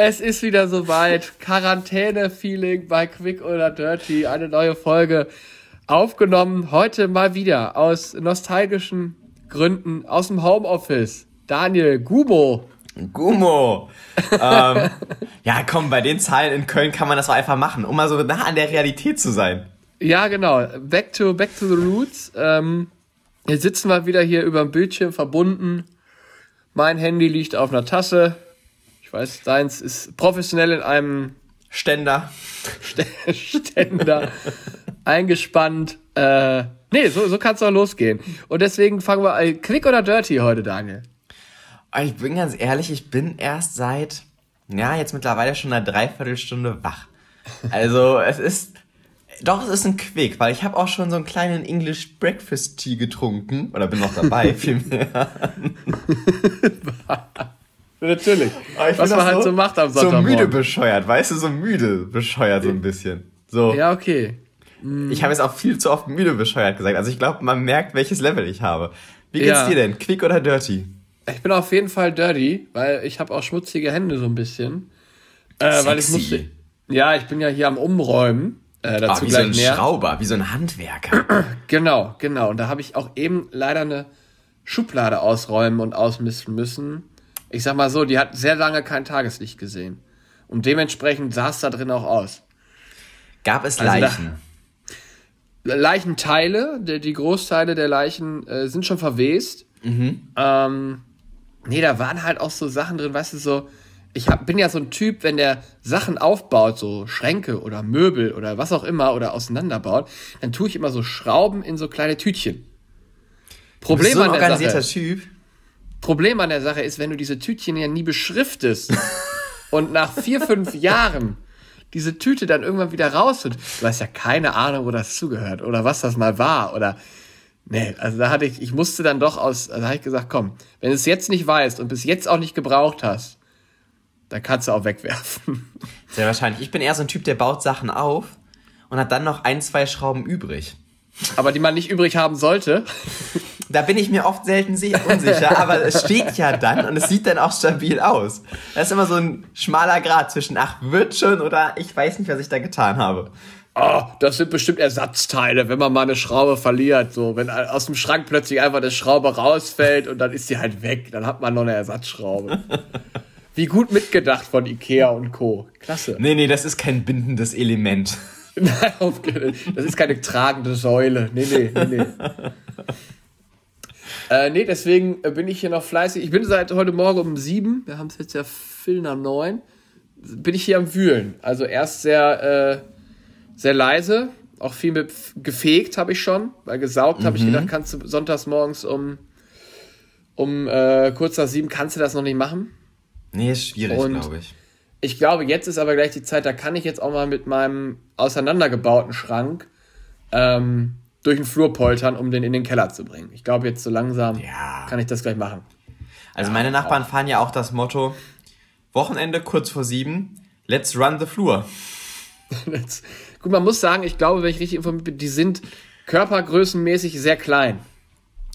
Es ist wieder soweit. Quarantäne-Feeling bei Quick oder Dirty. Eine neue Folge aufgenommen. Heute mal wieder aus nostalgischen Gründen aus dem Homeoffice. Daniel Gumo. Gumo. ähm, ja, komm, bei den Zahlen in Köln kann man das auch einfach machen, um mal so nah an der Realität zu sein. Ja, genau. Back to, back to the roots. Ähm, jetzt sitzen wir wieder hier über dem Bildschirm verbunden. Mein Handy liegt auf einer Tasse. Ich weiß, deins ist professionell in einem Ständer. Ständer eingespannt. Äh, nee, so, so kann es auch losgehen. Und deswegen fangen wir an. Quick oder Dirty heute, Daniel? Ich bin ganz ehrlich, ich bin erst seit, ja, jetzt mittlerweile schon eine Dreiviertelstunde wach. Also es ist, doch, es ist ein Quick, weil ich habe auch schon so einen kleinen English Breakfast Tea getrunken. Oder bin noch dabei, vielmehr. Natürlich. Was man halt so, macht am Sonntag. So müde bescheuert, weißt du, so müde bescheuert so ein bisschen. So. Ja, okay. Mm. Ich habe jetzt auch viel zu oft müde bescheuert gesagt. Also ich glaube, man merkt, welches Level ich habe. Wie geht's ja. dir denn? Quick oder dirty? Ich bin auf jeden Fall dirty, weil ich habe auch schmutzige Hände so ein bisschen. Äh, weil ich musste. Ja, ich bin ja hier am Umräumen. Äh, dazu oh, wie gleich so ein mehr. Schrauber, wie so ein Handwerker. genau, genau. Und da habe ich auch eben leider eine Schublade ausräumen und ausmisten müssen ich sag mal so, die hat sehr lange kein Tageslicht gesehen. Und dementsprechend sah es da drin auch aus. Gab es also Leichen? Da, Leichenteile, die, die Großteile der Leichen äh, sind schon verwest. Mhm. Ähm, nee, da waren halt auch so Sachen drin, weißt du, so, ich hab, bin ja so ein Typ, wenn der Sachen aufbaut, so Schränke oder Möbel oder was auch immer oder auseinanderbaut, dann tue ich immer so Schrauben in so kleine Tütchen. Problem du bist so ein organisierter Sache, Typ. Problem an der Sache ist, wenn du diese Tütchen ja nie beschriftest und nach vier, fünf Jahren diese Tüte dann irgendwann wieder raus wird, du hast ja keine Ahnung, wo das zugehört oder was das mal war oder nee, also da hatte ich, ich musste dann doch aus, also da habe ich gesagt, komm, wenn du es jetzt nicht weißt und bis jetzt auch nicht gebraucht hast, dann kannst du auch wegwerfen. Sehr wahrscheinlich. Ich bin eher so ein Typ, der baut Sachen auf und hat dann noch ein, zwei Schrauben übrig. Aber die man nicht übrig haben sollte. Da bin ich mir oft selten unsicher, aber es steht ja dann und es sieht dann auch stabil aus. Das ist immer so ein schmaler Grad zwischen, ach, wird schon oder ich weiß nicht, was ich da getan habe. Oh, das sind bestimmt Ersatzteile, wenn man mal eine Schraube verliert. So, wenn aus dem Schrank plötzlich einfach eine Schraube rausfällt und dann ist sie halt weg, dann hat man noch eine Ersatzschraube. Wie gut mitgedacht von Ikea und Co. Klasse. Nee, nee, das ist kein bindendes Element. das ist keine tragende Säule. Nee, nee, nee, nee. Äh, nee, deswegen äh, bin ich hier noch fleißig. Ich bin seit heute Morgen um sieben, wir haben es jetzt ja viel nach neun, bin ich hier am Wühlen. Also erst sehr, äh, sehr leise, auch viel mit gefegt habe ich schon, weil gesaugt mhm. habe ich gedacht, kannst du sonntags morgens um, um äh, kurz nach sieben, kannst du das noch nicht machen? Nee, ist schwierig, glaube ich. Ich glaube, jetzt ist aber gleich die Zeit, da kann ich jetzt auch mal mit meinem auseinandergebauten Schrank ähm, durch den Flur poltern, um den in den Keller zu bringen. Ich glaube, jetzt so langsam ja. kann ich das gleich machen. Also meine Nachbarn fahren ja auch das Motto, Wochenende kurz vor sieben, let's run the floor. Gut, man muss sagen, ich glaube, wenn ich richtig informiert bin, die sind körpergrößenmäßig sehr klein.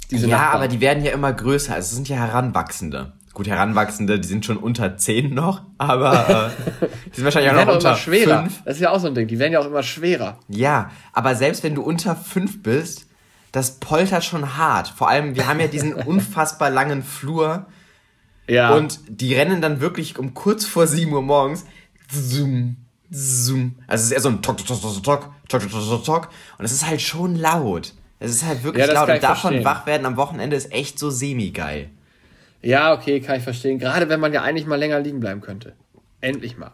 ja, Nachbarn. aber die werden ja immer größer. Also es sind ja Heranwachsende. Gut, Heranwachsende, die sind schon unter 10 noch, aber äh, die sind wahrscheinlich die auch noch unter immer schwerer. 5. Das ist ja auch so ein Ding, die werden ja auch immer schwerer. Ja, aber selbst wenn du unter 5 bist, das poltert schon hart. Vor allem, wir haben ja diesen unfassbar langen Flur. Ja. Und die rennen dann wirklich um kurz vor 7 Uhr morgens. Zoom, zoom. Also es ist eher so ein Tok, Tok, Tok, Tok, Tok, Tok, Tok, Tok. Und es ist halt schon laut. Es ist halt wirklich ja, laut. Und davon verstehen. wach werden am Wochenende ist echt so semi-geil. Ja, okay, kann ich verstehen. Gerade wenn man ja eigentlich mal länger liegen bleiben könnte. Endlich mal.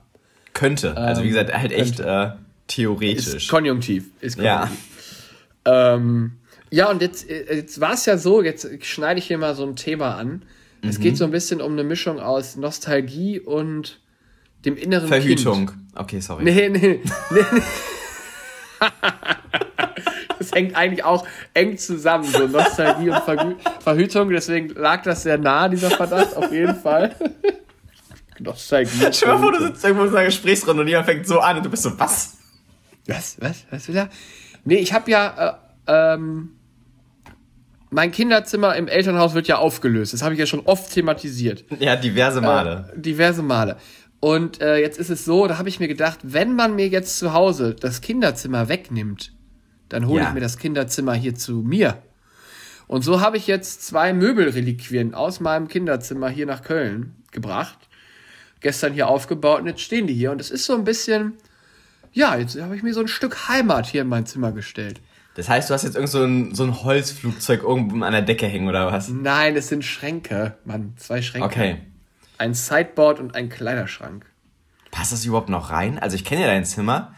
Könnte. Also wie gesagt, halt echt äh, theoretisch. Ist konjunktiv. Ist konjunktiv. Ja. Ähm, ja, und jetzt, äh, jetzt war es ja so, jetzt schneide ich hier mal so ein Thema an. Mhm. Es geht so ein bisschen um eine Mischung aus Nostalgie und dem inneren Verhütung. Kind. Okay, sorry. Nee, nee, nee. nee. das hängt eigentlich auch eng zusammen, so Nostalgie und Vergü Verhütung. Deswegen lag das sehr nah, dieser Verdacht, auf jeden Fall. Nostalgie. Stell dir mal vor, du sitzt irgendwo in einer Gesprächsrunde und jemand fängt so an und du bist so, was? Was? Was? Was will er? Nee, ich habe ja, äh, ähm, mein Kinderzimmer im Elternhaus wird ja aufgelöst. Das habe ich ja schon oft thematisiert. Ja, diverse Male. Äh, diverse Male. Und äh, jetzt ist es so, da habe ich mir gedacht, wenn man mir jetzt zu Hause das Kinderzimmer wegnimmt, dann hole ja. ich mir das Kinderzimmer hier zu mir. Und so habe ich jetzt zwei Möbelreliquien aus meinem Kinderzimmer hier nach Köln gebracht. Gestern hier aufgebaut und jetzt stehen die hier. Und es ist so ein bisschen, ja, jetzt habe ich mir so ein Stück Heimat hier in mein Zimmer gestellt. Das heißt, du hast jetzt irgend so ein, so ein Holzflugzeug irgendwo an der Decke hängen oder was? Nein, es sind Schränke, Mann, zwei Schränke. Okay. Ein Sideboard und ein Kleiderschrank. Passt das überhaupt noch rein? Also ich kenne ja dein Zimmer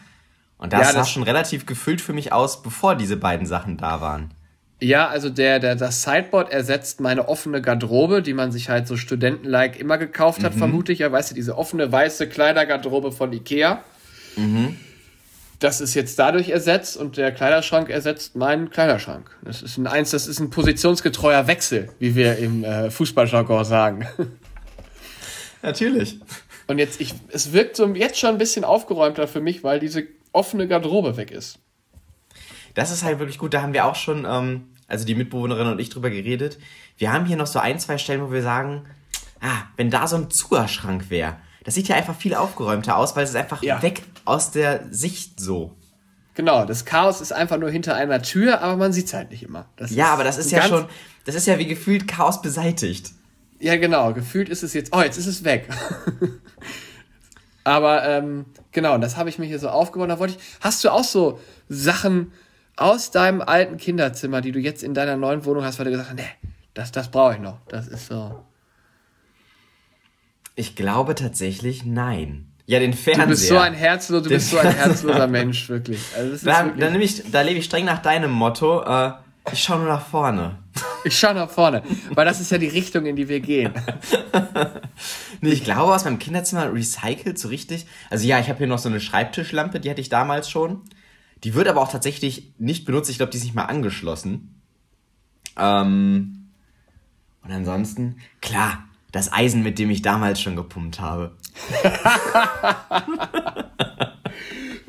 und das ja, sah schon relativ gefüllt für mich aus, bevor diese beiden Sachen da waren. Ja, also der, der, das Sideboard ersetzt meine offene Garderobe, die man sich halt so studentenlike immer gekauft hat, mhm. vermute ich. Ja, weißt du, diese offene weiße Kleidergarderobe von Ikea. Mhm. Das ist jetzt dadurch ersetzt und der Kleiderschrank ersetzt meinen Kleiderschrank. Das ist ein eins, das ist ein positionsgetreuer Wechsel, wie wir im äh, Fußballjargon sagen. Natürlich. Und jetzt, ich, es wirkt so jetzt schon ein bisschen aufgeräumter für mich, weil diese offene Garderobe weg ist. Das ist halt wirklich gut. Da haben wir auch schon, ähm, also die Mitbewohnerin und ich drüber geredet. Wir haben hier noch so ein, zwei Stellen, wo wir sagen, ah, wenn da so ein Zuerschrank wäre, das sieht ja einfach viel aufgeräumter aus, weil es ist einfach ja. weg aus der Sicht so. Genau, das Chaos ist einfach nur hinter einer Tür, aber man sieht es halt nicht immer. Das ja, aber das ist ja schon, das ist ja wie gefühlt Chaos beseitigt. Ja, genau. Gefühlt ist es jetzt. Oh, jetzt ist es weg. Aber ähm, genau, das habe ich mir hier so aufgebaut. Da wollte ich. Hast du auch so Sachen aus deinem alten Kinderzimmer, die du jetzt in deiner neuen Wohnung hast, weil du gesagt hast, nee, das, das brauche ich noch. Das ist so. Ich glaube tatsächlich nein. Ja, den Fernseher. Du bist so ein herzloser, du bist so ein herzloser Mensch, wirklich. Also da, wirklich da, ich, da lebe ich streng nach deinem Motto. Äh, ich schaue nur nach vorne. Ich schaue nach vorne, weil das ist ja die Richtung, in die wir gehen. nee, ich glaube, aus meinem Kinderzimmer recycelt so richtig. Also ja, ich habe hier noch so eine Schreibtischlampe, die hatte ich damals schon. Die wird aber auch tatsächlich nicht benutzt. Ich glaube, die ist nicht mal angeschlossen. Ähm, und ansonsten, klar, das Eisen, mit dem ich damals schon gepumpt habe.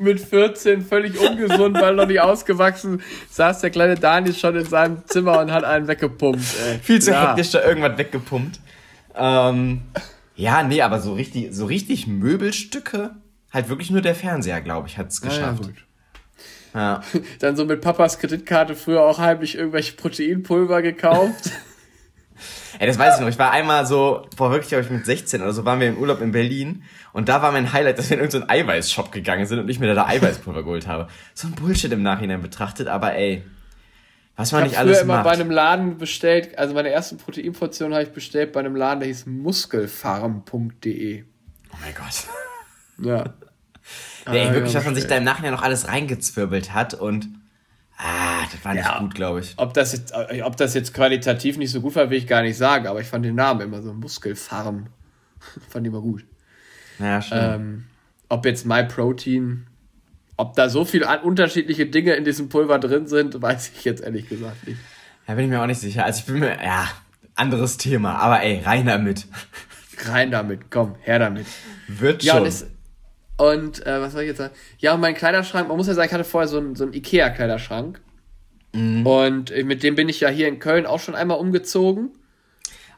mit 14 völlig ungesund, weil noch nicht ausgewachsen, saß der kleine Daniel schon in seinem Zimmer und hat einen weggepumpt. Ey. Viel zu ja. hektisch da irgendwas weggepumpt. Ähm, ja, nee, aber so richtig, so richtig Möbelstücke, halt wirklich nur der Fernseher, glaube ich, hat es geschafft. Ja, ja, ja. Dann so mit Papas Kreditkarte früher auch heimlich irgendwelche Proteinpulver gekauft. Ey, das weiß ich noch. Ich war einmal so, vor wirklich, glaube ich, mit 16 oder so, waren wir im Urlaub in Berlin. Und da war mein Highlight, dass wir in irgendeinen Eiweißshop gegangen sind und ich mir da, Eiweißpulver geholt habe. So ein Bullshit im Nachhinein betrachtet, aber ey. Was man nicht alles macht. Ich habe immer bei einem Laden bestellt, also meine erste Proteinportion habe ich bestellt bei einem Laden, der hieß muskelfarm.de. Oh mein Gott. Ja. Nee, ah, wirklich, dass man sich da im Nachhinein noch alles reingezwirbelt hat und Ah, das war nicht ja, gut, glaube ich. Ob das, jetzt, äh, ob das jetzt qualitativ nicht so gut war, will ich gar nicht sagen, aber ich fand den Namen immer so Muskelfarm. fand ich immer gut. Ja, schön. Ähm, ob jetzt MyProtein, ob da so viele unterschiedliche Dinge in diesem Pulver drin sind, weiß ich jetzt ehrlich gesagt nicht. Da bin ich mir auch nicht sicher. Also ich bin mir, ja, anderes Thema, aber ey, rein damit. Rein damit, komm, her damit. Wird schon. Ja, und es, und äh, was soll ich jetzt sagen? Ja, und mein Kleiderschrank, man muss ja sagen, ich hatte vorher so einen, so einen Ikea-Kleiderschrank. Mhm. Und äh, mit dem bin ich ja hier in Köln auch schon einmal umgezogen.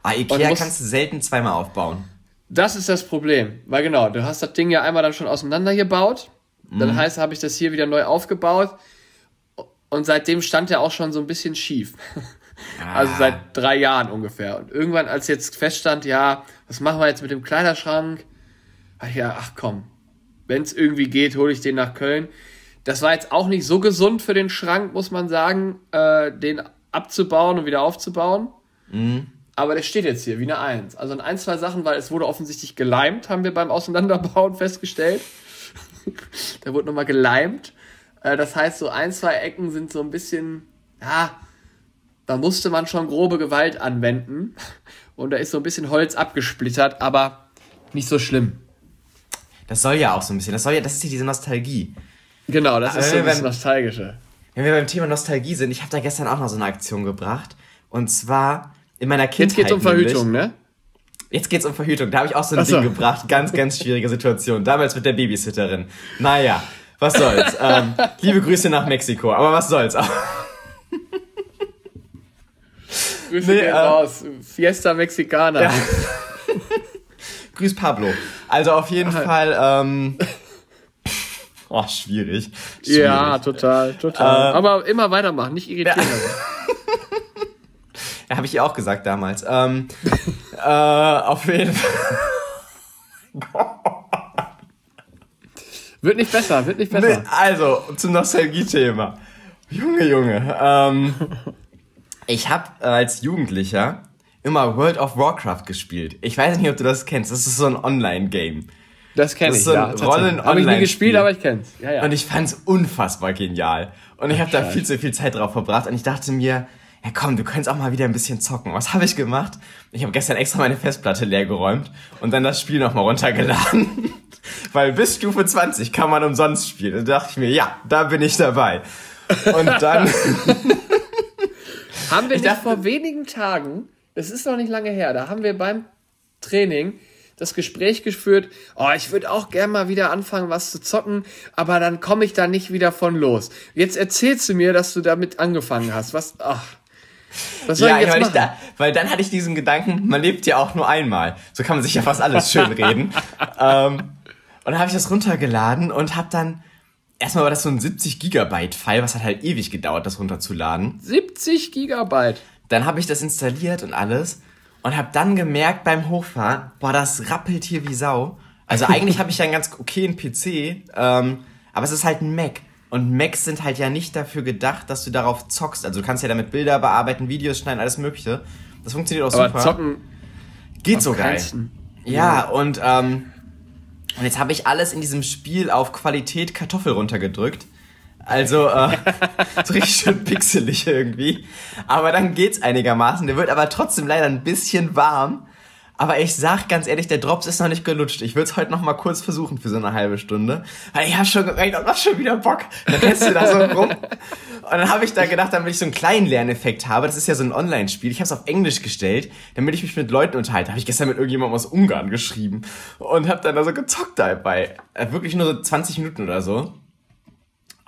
Ah, Ikea muss, kannst du selten zweimal aufbauen. Das ist das Problem. Weil genau, du hast das Ding ja einmal dann schon auseinandergebaut. Mhm. Dann heißt, habe ich das hier wieder neu aufgebaut. Und seitdem stand er auch schon so ein bisschen schief. Ah. Also seit drei Jahren ungefähr. Und irgendwann, als jetzt feststand, ja, was machen wir jetzt mit dem Kleiderschrank? Ach ja, ach komm, wenn es irgendwie geht, hole ich den nach Köln. Das war jetzt auch nicht so gesund für den Schrank, muss man sagen, äh, den abzubauen und wieder aufzubauen. Mhm. Aber der steht jetzt hier wie eine Eins. Also in ein, zwei Sachen, weil es wurde offensichtlich geleimt, haben wir beim Auseinanderbauen festgestellt. der wurde nochmal geleimt. Äh, das heißt, so ein, zwei Ecken sind so ein bisschen, ja, da musste man schon grobe Gewalt anwenden. Und da ist so ein bisschen Holz abgesplittert, aber nicht so schlimm. Das soll ja auch so ein bisschen, das soll ja, das ist ja diese Nostalgie. Genau, das ist so das Nostalgische. Wenn wir beim Thema Nostalgie sind, ich habe da gestern auch noch so eine Aktion gebracht. Und zwar in meiner Kindheit. Jetzt geht's um Verhütung, nämlich, ne? Jetzt geht's um Verhütung. Da habe ich auch so ein so. Ding gebracht. Ganz, ganz schwierige Situation. Damals mit der Babysitterin. Naja, was soll's. ähm, liebe Grüße nach Mexiko. Aber was soll's. Grüße nee, ähm, raus. Fiesta Mexicana. Ja. Grüß Pablo. Also auf jeden Fall, ähm, oh, schwierig. schwierig. Ja, total, total. Äh, Aber immer weitermachen, nicht irritieren. Ja. ja, habe ich ja auch gesagt damals. Ähm, äh, auf jeden Fall. wird nicht besser, wird nicht besser. Also, zum Nostalgie-Thema. Junge, Junge. Ähm, ich habe als Jugendlicher immer World of Warcraft gespielt. Ich weiß nicht, ob du das kennst. Das ist so ein Online-Game. Das kenne ich, so ja. Rollen Habe ich nie gespielt, aber ich kenn's. Ja, ja. Und ich fand's unfassbar genial. Und ich habe da viel zu viel Zeit drauf verbracht. Und ich dachte mir, ja komm, du könntest auch mal wieder ein bisschen zocken. Was habe ich gemacht? Ich habe gestern extra meine Festplatte leer geräumt und dann das Spiel nochmal runtergeladen. Weil bis Stufe 20 kann man umsonst spielen. Und da dachte ich mir, ja, da bin ich dabei. Und dann... haben wir nicht dachte, vor wenigen Tagen, es ist noch nicht lange her, da haben wir beim Training das Gespräch geführt, oh, ich würde auch gern mal wieder anfangen, was zu zocken, aber dann komme ich da nicht wieder von los. Jetzt erzählst du mir, dass du damit angefangen hast. Was, ach. Was soll ja, ich jetzt machen? Da, weil dann hatte ich diesen Gedanken, man lebt ja auch nur einmal. So kann man sich ja fast alles schön reden. ähm, und dann habe ich das runtergeladen und habe dann erstmal war das so ein 70 Gigabyte File, was hat halt ewig gedauert, das runterzuladen. 70 Gigabyte. Dann habe ich das installiert und alles und habe dann gemerkt beim Hochfahren, boah, das rappelt hier wie Sau. Also eigentlich habe ich ja einen ganz okayen PC, ähm, aber es ist halt ein Mac. Und Macs sind halt ja nicht dafür gedacht, dass du darauf zockst. Also du kannst ja damit Bilder bearbeiten, Videos schneiden, alles mögliche. Das funktioniert auch aber super. Zocken geht so geil. Ja, und, ähm, und jetzt habe ich alles in diesem Spiel auf Qualität Kartoffel runtergedrückt. Also äh, so richtig schön pixelig irgendwie. Aber dann geht's einigermaßen. Der wird aber trotzdem leider ein bisschen warm. Aber ich sag ganz ehrlich, der Drops ist noch nicht gelutscht. Ich würde es heute noch mal kurz versuchen für so eine halbe Stunde. Weil ich habe schon gemerkt, oh, was schon wieder Bock. Dann kennst du da so rum. Und dann habe ich da gedacht, damit ich so einen kleinen Lerneffekt habe, das ist ja so ein Online-Spiel, ich habe es auf Englisch gestellt, damit ich mich mit Leuten unterhalte. Habe ich gestern mit irgendjemandem aus Ungarn geschrieben und habe dann da so gezockt dabei. Äh, wirklich nur so 20 Minuten oder so.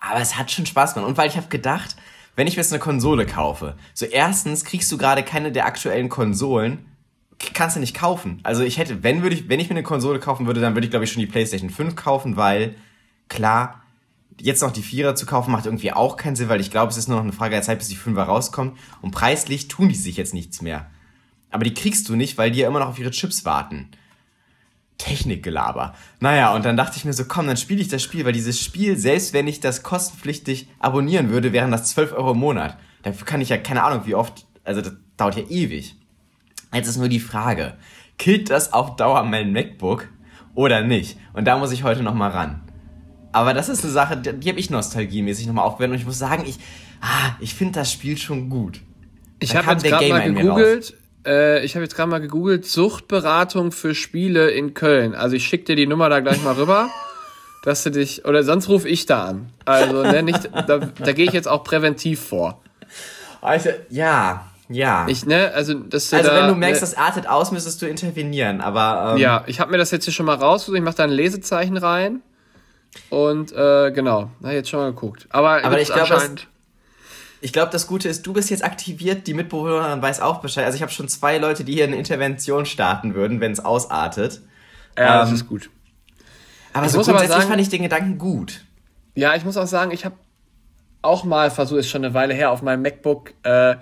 Aber es hat schon Spaß gemacht. Und weil ich habe gedacht, wenn ich mir jetzt eine Konsole kaufe, so erstens kriegst du gerade keine der aktuellen Konsolen, kannst du nicht kaufen. Also ich hätte, wenn würde ich, wenn ich mir eine Konsole kaufen würde, dann würde ich glaube ich schon die PlayStation 5 kaufen, weil klar, jetzt noch die Vierer zu kaufen macht irgendwie auch keinen Sinn, weil ich glaube, es ist nur noch eine Frage der Zeit, bis die Fünfer rauskommt. Und preislich tun die sich jetzt nichts mehr. Aber die kriegst du nicht, weil die ja immer noch auf ihre Chips warten. Technikgelaber. Naja, und dann dachte ich mir so, komm, dann spiele ich das Spiel, weil dieses Spiel, selbst wenn ich das kostenpflichtig abonnieren würde, wären das 12 Euro im Monat. Dafür kann ich ja keine Ahnung, wie oft, also das dauert ja ewig. Jetzt ist nur die Frage, killt das auf Dauer mein MacBook oder nicht? Und da muss ich heute nochmal ran. Aber das ist eine Sache, die, habe ich nostalgiemäßig nochmal aufgewertet und ich muss sagen, ich, ah, ich finde das Spiel schon gut. Ich habe jetzt gerade mal gegoogelt, äh, ich habe jetzt gerade mal gegoogelt, Suchtberatung für Spiele in Köln. Also ich schicke dir die Nummer da gleich mal rüber, dass du dich, oder sonst rufe ich da an. Also ne, nicht, da, da gehe ich jetzt auch präventiv vor. Also, ja, ja. Ich, ne, also, das also da, wenn du merkst, ne, das artet aus, müsstest du intervenieren, aber. Ähm, ja, ich habe mir das jetzt hier schon mal rausgesucht, ich mache da ein Lesezeichen rein. Und äh, genau, na, jetzt schon mal geguckt. Aber, aber ich glaube, ich glaube, das Gute ist, du bist jetzt aktiviert, die Mitbewohnerin weiß auch Bescheid. Also ich habe schon zwei Leute, die hier eine Intervention starten würden, wenn es ausartet. Ja, ähm, das ist gut. Aber ich so grundsätzlich aber sagen, fand ich den Gedanken gut. Ja, ich muss auch sagen, ich habe auch mal versucht, ist schon eine Weile her, auf meinem MacBook äh,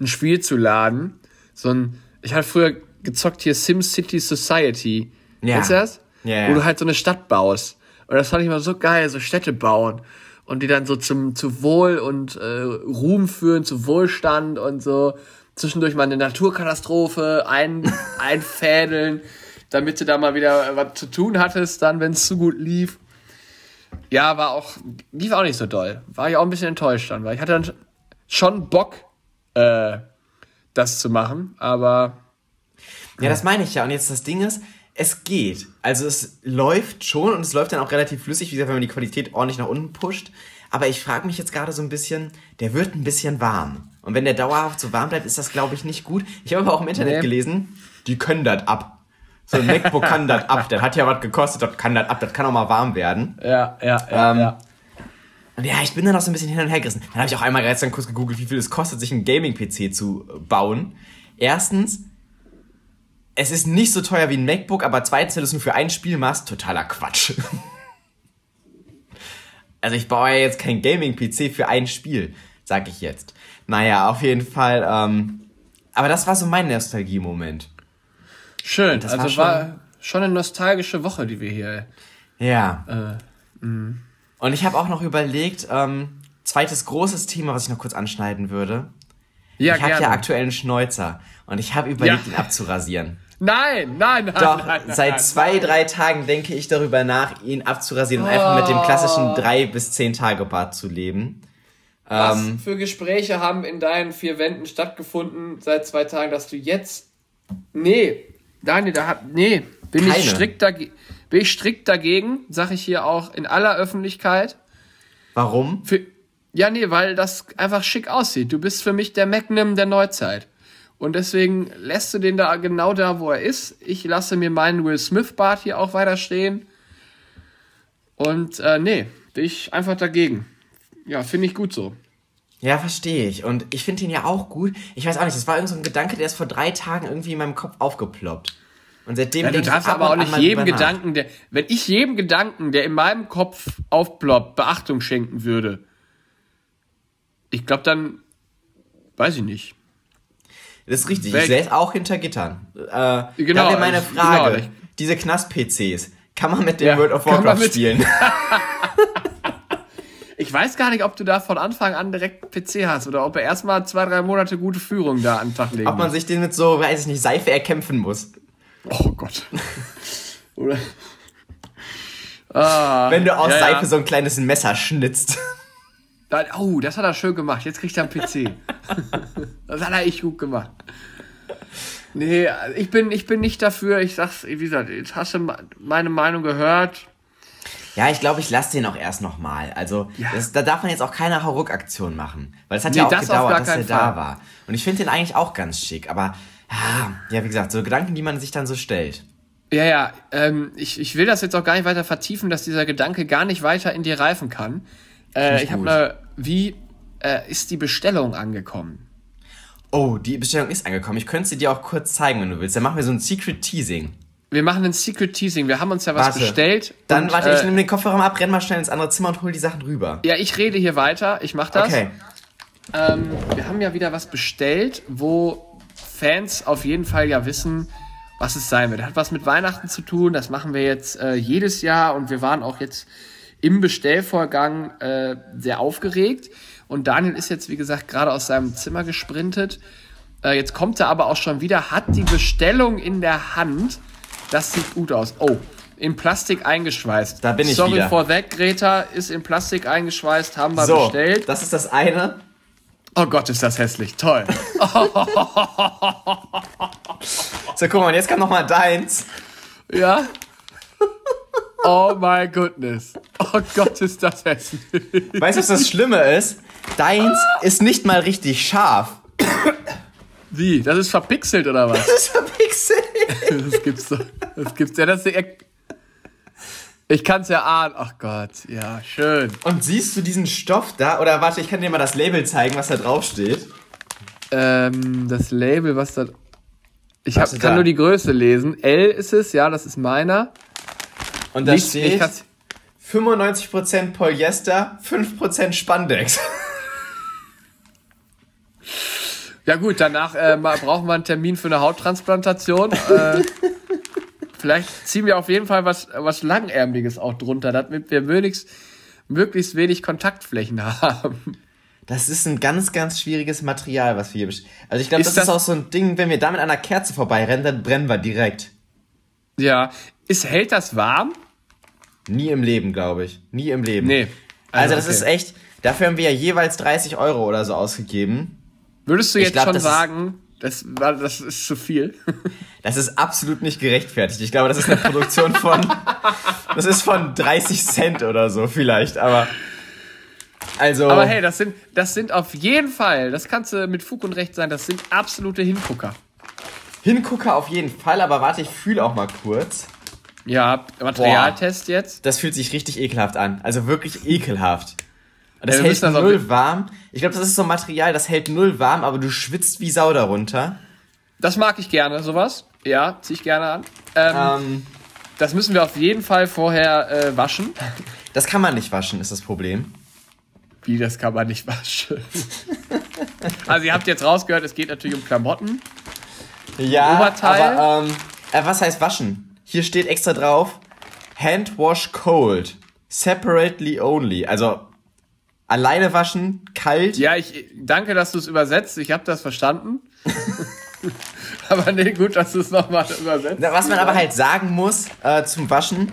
ein Spiel zu laden. So ein, ich hatte früher gezockt hier SimCity Society. Ja. Kennst du das? Ja, ja. Wo du halt so eine Stadt baust. Und das fand ich mal so geil, so Städte bauen und die dann so zum zu Wohl und äh, Ruhm führen, zu Wohlstand und so zwischendurch mal eine Naturkatastrophe ein, einfädeln, damit du da mal wieder was zu tun hattest, dann, wenn es zu gut lief. Ja, war auch, lief auch nicht so doll. War ich auch ein bisschen enttäuscht dann, weil ich hatte dann schon Bock, äh, das zu machen, aber. Ja, das meine ich ja. Und jetzt das Ding ist, es geht. Also es läuft schon und es läuft dann auch relativ flüssig, wie gesagt, wenn man die Qualität ordentlich nach unten pusht. Aber ich frage mich jetzt gerade so ein bisschen, der wird ein bisschen warm. Und wenn der dauerhaft so warm bleibt, ist das, glaube ich, nicht gut. Ich habe aber auch im Internet nee. gelesen, die können das ab. So ein MacBook kann das ab. Der hat ja was gekostet, das kann das ab. Das kann auch mal warm werden. Ja, ja, ja, ähm, ja. Und ja, ich bin dann auch so ein bisschen hin und her gerissen. Dann habe ich auch einmal gestern kurz gegoogelt, wie viel es kostet, sich einen Gaming-PC zu bauen. Erstens, es ist nicht so teuer wie ein MacBook, aber zwei Installationen für ein Spiel machst, totaler Quatsch. also ich baue ja jetzt kein Gaming-PC für ein Spiel, sag ich jetzt. Naja, auf jeden Fall. Ähm, aber das war so mein Nostalgie-Moment. Schön, das also war schon, war schon eine nostalgische Woche, die wir hier. Ja. Äh, mm. Und ich habe auch noch überlegt, ähm, zweites großes Thema, was ich noch kurz anschneiden würde. Ja, ich habe ja aktuell einen Schnäuzer und ich habe überlegt, ja. ihn abzurasieren. Nein, nein, nein. Doch, nein, nein, seit zwei, nein. drei Tagen denke ich darüber nach, ihn abzurasieren oh. und einfach mit dem klassischen drei bis zehn Tage Bart zu leben. Was ähm, für Gespräche haben in deinen vier Wänden stattgefunden seit zwei Tagen, dass du jetzt. Nee, Daniel, da hat. Nee, bin keine. ich strikt dagegen. Bin ich strikt dagegen, sag ich hier auch in aller Öffentlichkeit. Warum? Für, ja, nee, weil das einfach schick aussieht. Du bist für mich der Magnum der Neuzeit. Und deswegen lässt du den da genau da, wo er ist. Ich lasse mir meinen Will Smith-Bart hier auch weiter stehen. Und äh, nee, bin ich einfach dagegen. Ja, finde ich gut so. Ja, verstehe ich. Und ich finde ihn ja auch gut. Ich weiß auch nicht, das war irgendein so ein Gedanke, der ist vor drei Tagen irgendwie in meinem Kopf aufgeploppt. Und seitdem ja, du darfst aber auch nicht jedem Gedanken, der, wenn ich jedem Gedanken, der in meinem Kopf aufploppt, Beachtung schenken würde, ich glaube dann, weiß ich nicht. Das ist richtig. Weg. Ich säße auch hinter Gittern. Äh, genau. Da wäre meine Frage. Genau. Diese Knast-PCs, kann man mit dem ja, World of Warcraft spielen? ich weiß gar nicht, ob du da von Anfang an direkt PC hast oder ob er erstmal zwei, drei Monate gute Führung da an den Tag legen Ob man sich den mit so, weiß ich nicht, Seife erkämpfen muss. Oh Gott. oder. Ah, Wenn du aus ja, Seife ja. so ein kleines Messer schnitzt. Oh, das hat er schön gemacht. Jetzt kriegt er einen PC. das hat er echt gut gemacht. Nee, ich bin, ich bin nicht dafür. Ich sag's, wie gesagt, jetzt hast du meine Meinung gehört. Ja, ich glaube, ich lasse den auch erst nochmal. Also, ja. das, da darf man jetzt auch keine Hauruck-Aktion machen. Weil es hat nee, ja auch das gedauert, dass er da war. Und ich finde den eigentlich auch ganz schick. Aber, ja, wie gesagt, so Gedanken, die man sich dann so stellt. Ja, ja, ähm, ich, ich will das jetzt auch gar nicht weiter vertiefen, dass dieser Gedanke gar nicht weiter in dir reifen kann. Äh, ich habe eine. Wie äh, ist die Bestellung angekommen? Oh, die Bestellung ist angekommen. Ich könnte sie dir auch kurz zeigen, wenn du willst. Dann machen wir so ein Secret Teasing. Wir machen ein Secret Teasing. Wir haben uns ja was warte. bestellt. Dann und, warte, ich äh, nehme den Kofferraum ab, renn mal schnell ins andere Zimmer und hol die Sachen rüber. Ja, ich rede hier weiter. Ich mach das. Okay. Ähm, wir haben ja wieder was bestellt, wo Fans auf jeden Fall ja wissen, was es sein wird. Hat was mit Weihnachten zu tun. Das machen wir jetzt äh, jedes Jahr und wir waren auch jetzt im Bestellvorgang äh, sehr aufgeregt. Und Daniel ist jetzt, wie gesagt, gerade aus seinem Zimmer gesprintet. Äh, jetzt kommt er aber auch schon wieder, hat die Bestellung in der Hand. Das sieht gut aus. Oh, in Plastik eingeschweißt. Da bin ich Sorry wieder. that, Greta, ist in Plastik eingeschweißt, haben wir so, bestellt. das ist das eine. Oh Gott, ist das hässlich. Toll. so, guck mal, jetzt kommt noch mal deins. Ja. Oh my goodness. Oh Gott, ist das hässlich. Weißt du, was das Schlimme ist? Deins ist nicht mal richtig scharf. Wie? Das ist verpixelt oder was? Das ist verpixelt. Das gibt's doch. Das gibt's ja. Das ist ich kann's ja ahnen. Ach Gott, ja, schön. Und siehst du diesen Stoff da? Oder warte, ich kann dir mal das Label zeigen, was da drauf steht. Ähm, das Label, was da. Ich hab, kann da? nur die Größe lesen. L ist es, ja, das ist meiner. Und da Nicht, steht 95% Polyester, 5% Spandex. Ja gut, danach äh, brauchen wir einen Termin für eine Hauttransplantation. äh, vielleicht ziehen wir auf jeden Fall was, was Langärmliches auch drunter, damit wir möglichst, möglichst wenig Kontaktflächen haben. Das ist ein ganz, ganz schwieriges Material, was wir hier Also ich glaube, das, das, ist auch so ein Ding, wenn wir da mit einer Kerze vorbeirennen, dann brennen wir direkt. Ja. Ist, hält das warm? Nie im Leben, glaube ich. Nie im Leben. Nee. Also, also das okay. ist echt, dafür haben wir ja jeweils 30 Euro oder so ausgegeben. Würdest du jetzt glaub, schon sagen, das, das ist zu viel? Das ist absolut nicht gerechtfertigt. Ich glaube, das ist eine Produktion von, das ist von 30 Cent oder so vielleicht, aber. Also. Aber hey, das sind, das sind auf jeden Fall, das kannst du mit Fug und Recht sein, das sind absolute Hingucker. Hingucker auf jeden Fall, aber warte, ich fühle auch mal kurz. Ja, Materialtest Boah, jetzt. Das fühlt sich richtig ekelhaft an. Also wirklich ekelhaft. Und das ja, hält null warm. Ich glaube, das ist so ein Material, das hält null warm, aber du schwitzt wie Sau darunter. Das mag ich gerne, sowas. Ja, zieh ich gerne an. Ähm, ähm, das müssen wir auf jeden Fall vorher äh, waschen. Das kann man nicht waschen, ist das Problem. Wie, das kann man nicht waschen? also ihr habt jetzt rausgehört, es geht natürlich um Klamotten. Ja, Oberteil. aber ähm, äh, was heißt waschen? Hier steht extra drauf, Hand wash cold, separately only. Also alleine waschen, kalt. Ja, ich danke, dass du es übersetzt. Ich habe das verstanden. aber nee, gut, dass du es nochmal übersetzt. Was man aber halt sagen muss äh, zum Waschen,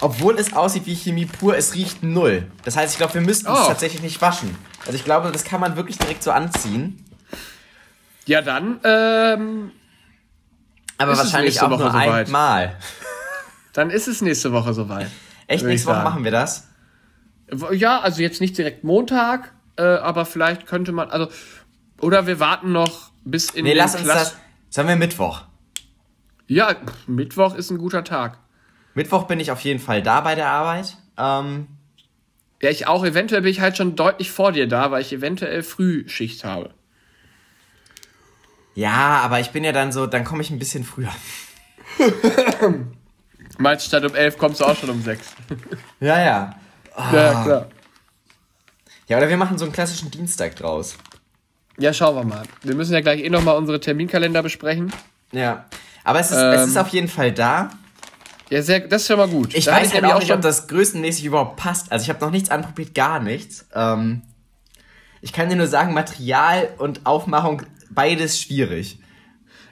obwohl es aussieht wie Chemie pur, es riecht null. Das heißt, ich glaube, wir müssten oh. es tatsächlich nicht waschen. Also ich glaube, das kann man wirklich direkt so anziehen. Ja, dann, ähm, Aber wahrscheinlich auch Woche nur einmal. Dann ist es nächste Woche soweit. Echt, nächste Woche machen wir das? Ja, also jetzt nicht direkt Montag, äh, aber vielleicht könnte man, also, oder wir warten noch bis in nee, den lass uns das, sagen wir Mittwoch. Ja, Mittwoch ist ein guter Tag. Mittwoch bin ich auf jeden Fall da bei der Arbeit. Ähm, ja, ich auch. Eventuell bin ich halt schon deutlich vor dir da, weil ich eventuell Frühschicht habe. Ja, aber ich bin ja dann so, dann komme ich ein bisschen früher. Meinst statt um 11 kommst du auch schon um 6. ja, ja. Oh. Ja, klar. Ja, oder wir machen so einen klassischen Dienstag draus. Ja, schauen wir mal. Wir müssen ja gleich eh nochmal unsere Terminkalender besprechen. Ja. Aber es ist, ähm, es ist ähm. auf jeden Fall da. Ja, sehr, das ist schon mal gut. Ich da weiß halt auch nicht, ob das größtenmäßig überhaupt passt. Also ich habe noch nichts anprobiert, gar nichts. Ähm, ich kann dir nur sagen, Material und Aufmachung, beides schwierig.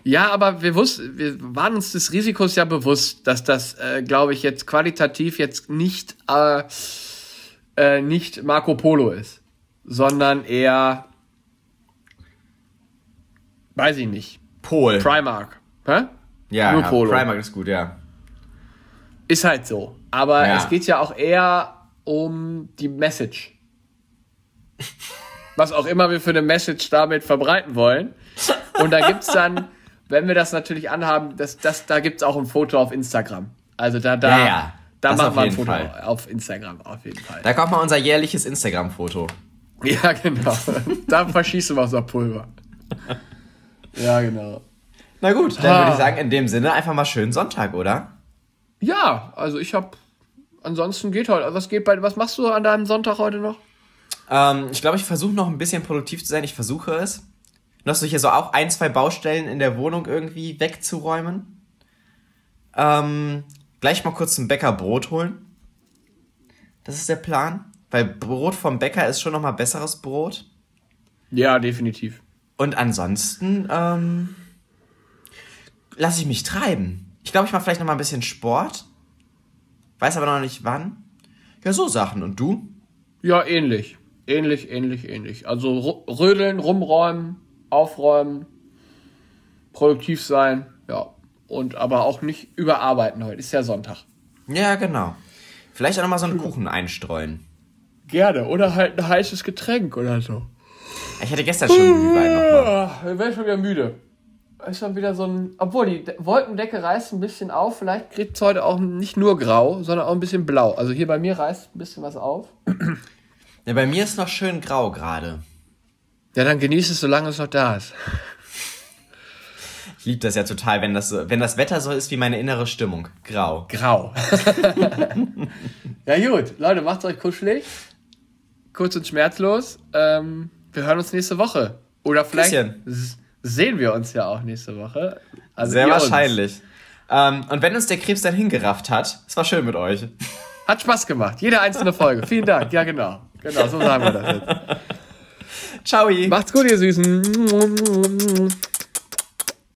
Ja, aber wir wussten, wir waren uns des Risikos ja bewusst, dass das, äh, glaube ich, jetzt qualitativ jetzt nicht, äh, äh, nicht Marco Polo ist, sondern eher, weiß ich nicht. Pol. Primark. Hä? Ja, Nur ja, Polo. Primark ist gut, ja. Ist halt so. Aber ja. es geht ja auch eher um die Message. Was auch immer wir für eine Message damit verbreiten wollen. Und da gibt es dann, wenn wir das natürlich anhaben, das, das, da es auch ein Foto auf Instagram. Also da, da, ja, ja. da machen wir ein Foto Fall. auf Instagram, auf jeden Fall. Da kommt mal unser jährliches Instagram-Foto. Ja, genau. da verschießen wir unser Pulver. Ja, genau. Na gut, dann würde ich sagen, in dem Sinne einfach mal schönen Sonntag, oder? Ja, also ich habe. Ansonsten geht heute. Was geht bei. Was machst du an deinem Sonntag heute noch? Ähm, ich glaube, ich versuche noch ein bisschen produktiv zu sein. Ich versuche es. Noch so hier so auch ein, zwei Baustellen in der Wohnung irgendwie wegzuräumen. Ähm, gleich mal kurz zum Bäcker Brot holen. Das ist der Plan. Weil Brot vom Bäcker ist schon noch mal besseres Brot. Ja, definitiv. Und ansonsten ähm, lasse ich mich treiben. Ich glaube, ich mache vielleicht noch mal ein bisschen Sport. Weiß aber noch nicht wann. Ja, so Sachen. Und du? Ja, ähnlich. Ähnlich, ähnlich, ähnlich. Also rödeln, rumräumen, aufräumen, produktiv sein, ja. Und aber auch nicht überarbeiten heute. Ist ja Sonntag. Ja, genau. Vielleicht auch noch mal so einen Kuchen einstreuen. Gerne. Oder halt ein heißes Getränk oder so. Ich hatte gestern schon Glühwein nochmal. Ich wäre schon wieder müde ist schon wieder so ein. Obwohl, die Wolkendecke reißt ein bisschen auf. Vielleicht kriegt es heute auch nicht nur grau, sondern auch ein bisschen blau. Also hier bei mir reißt ein bisschen was auf. Ja, bei mir ist noch schön grau gerade. Ja, dann genieß es, solange es noch da ist. Ich liebe das ja total, wenn das, wenn das Wetter so ist wie meine innere Stimmung. Grau. Grau. ja, gut. Leute, macht's euch kuschelig. Kurz und schmerzlos. Ähm, wir hören uns nächste Woche. Oder vielleicht. Sehen wir uns ja auch nächste Woche. Also Sehr wahrscheinlich. Ähm, und wenn uns der Krebs dann hingerafft hat, es war schön mit euch. Hat Spaß gemacht. Jede einzelne Folge. Vielen Dank. Ja, genau. Genau, so sagen wir das jetzt. Ciao. Macht's gut, ihr Süßen.